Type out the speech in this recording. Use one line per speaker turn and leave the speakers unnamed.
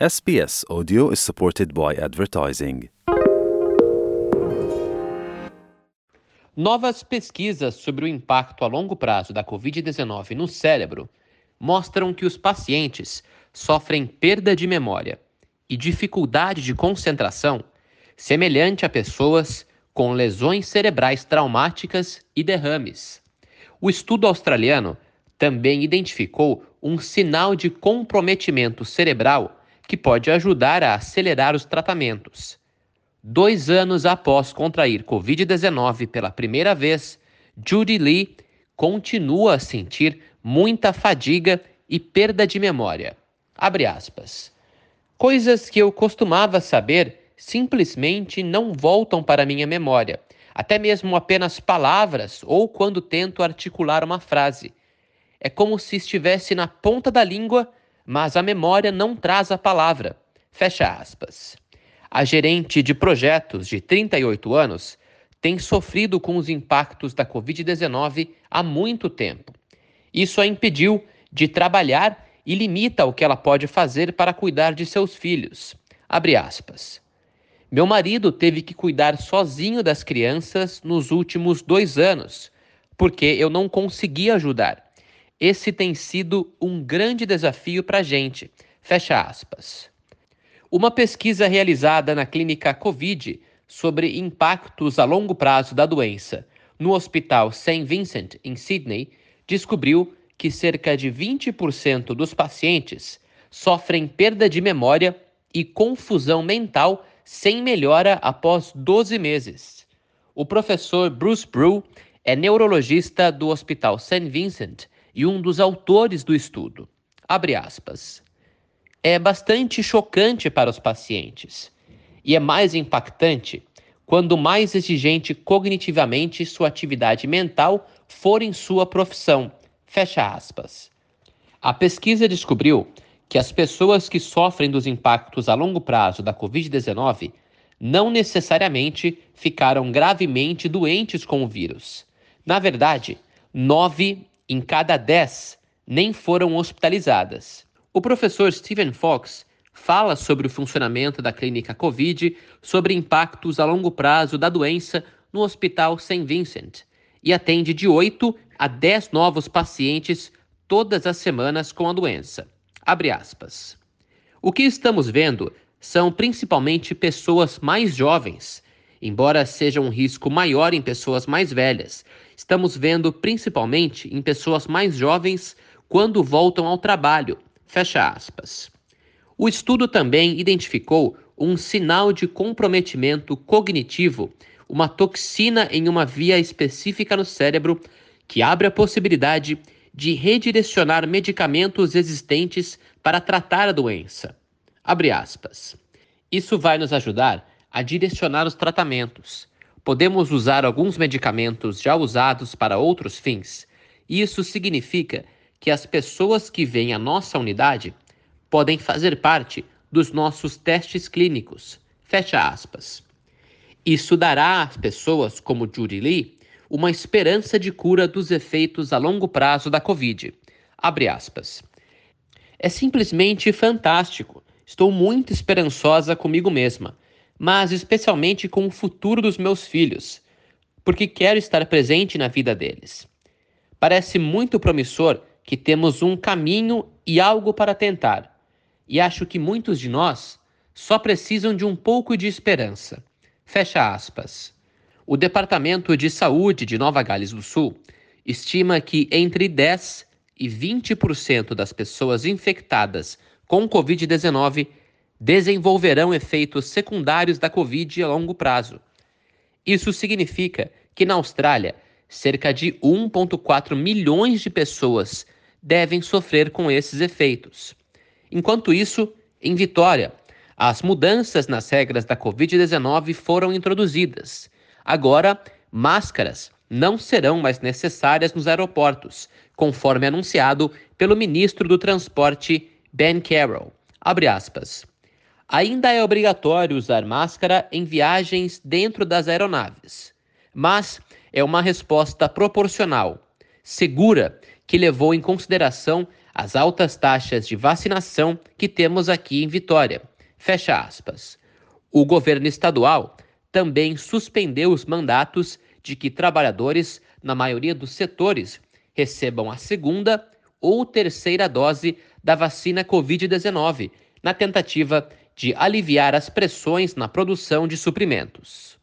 SBS Audio is supported by advertising.
Novas pesquisas sobre o impacto a longo prazo da Covid-19 no cérebro mostram que os pacientes sofrem perda de memória e dificuldade de concentração semelhante a pessoas com lesões cerebrais traumáticas e derrames. O estudo australiano também identificou um sinal de comprometimento cerebral que pode ajudar a acelerar os tratamentos. Dois anos após contrair Covid-19 pela primeira vez, Judy Lee continua a sentir muita fadiga e perda de memória. Abre aspas. Coisas que eu costumava saber simplesmente não voltam para minha memória, até mesmo apenas palavras ou quando tento articular uma frase. É como se estivesse na ponta da língua mas a memória não traz a palavra. Fecha aspas. A gerente de projetos de 38 anos tem sofrido com os impactos da Covid-19 há muito tempo. Isso a impediu de trabalhar e limita o que ela pode fazer para cuidar de seus filhos. Abre aspas. Meu marido teve que cuidar sozinho das crianças nos últimos dois anos, porque eu não conseguia ajudar. Esse tem sido um grande desafio para a gente. Fecha aspas. Uma pesquisa realizada na clínica Covid sobre impactos a longo prazo da doença no Hospital St. Vincent, em Sydney, descobriu que cerca de 20% dos pacientes sofrem perda de memória e confusão mental sem melhora após 12 meses. O professor Bruce Brew é neurologista do Hospital St. Vincent e um dos autores do estudo. Abre aspas. É bastante chocante para os pacientes e é mais impactante quando mais exigente cognitivamente sua atividade mental for em sua profissão. Fecha aspas. A pesquisa descobriu que as pessoas que sofrem dos impactos a longo prazo da Covid-19 não necessariamente ficaram gravemente doentes com o vírus. Na verdade, nove em cada 10 nem foram hospitalizadas. O professor Stephen Fox fala sobre o funcionamento da clínica Covid, sobre impactos a longo prazo da doença no Hospital St. Vincent e atende de 8 a 10 novos pacientes todas as semanas com a doença. O que estamos vendo são principalmente pessoas mais jovens Embora seja um risco maior em pessoas mais velhas, estamos vendo principalmente em pessoas mais jovens quando voltam ao trabalho. Fecha aspas. O estudo também identificou um sinal de comprometimento cognitivo, uma toxina em uma via específica no cérebro que abre a possibilidade de redirecionar medicamentos existentes para tratar a doença. Abre aspas. Isso vai nos ajudar a direcionar os tratamentos. Podemos usar alguns medicamentos já usados para outros fins. Isso significa que as pessoas que vêm à nossa unidade podem fazer parte dos nossos testes clínicos. Fecha aspas. Isso dará às pessoas como Judy Lee uma esperança de cura dos efeitos a longo prazo da Covid. Abre aspas. É simplesmente fantástico. Estou muito esperançosa comigo mesma mas especialmente com o futuro dos meus filhos, porque quero estar presente na vida deles. Parece muito promissor que temos um caminho e algo para tentar, e acho que muitos de nós só precisam de um pouco de esperança. Fecha aspas. O Departamento de Saúde de Nova Gales do Sul estima que entre 10 e 20% das pessoas infectadas com Covid-19 desenvolverão efeitos secundários da Covid a longo prazo. Isso significa que na Austrália, cerca de 1,4 milhões de pessoas devem sofrer com esses efeitos. Enquanto isso, em Vitória, as mudanças nas regras da Covid-19 foram introduzidas. Agora, máscaras não serão mais necessárias nos aeroportos, conforme anunciado pelo ministro do Transporte Ben Carroll. Abre aspas. Ainda é obrigatório usar máscara em viagens dentro das aeronaves, mas é uma resposta proporcional, segura, que levou em consideração as altas taxas de vacinação que temos aqui em Vitória. Fecha aspas. O governo estadual também suspendeu os mandatos de que trabalhadores, na maioria dos setores, recebam a segunda ou terceira dose da vacina Covid-19, na tentativa de aliviar as pressões na produção de suprimentos.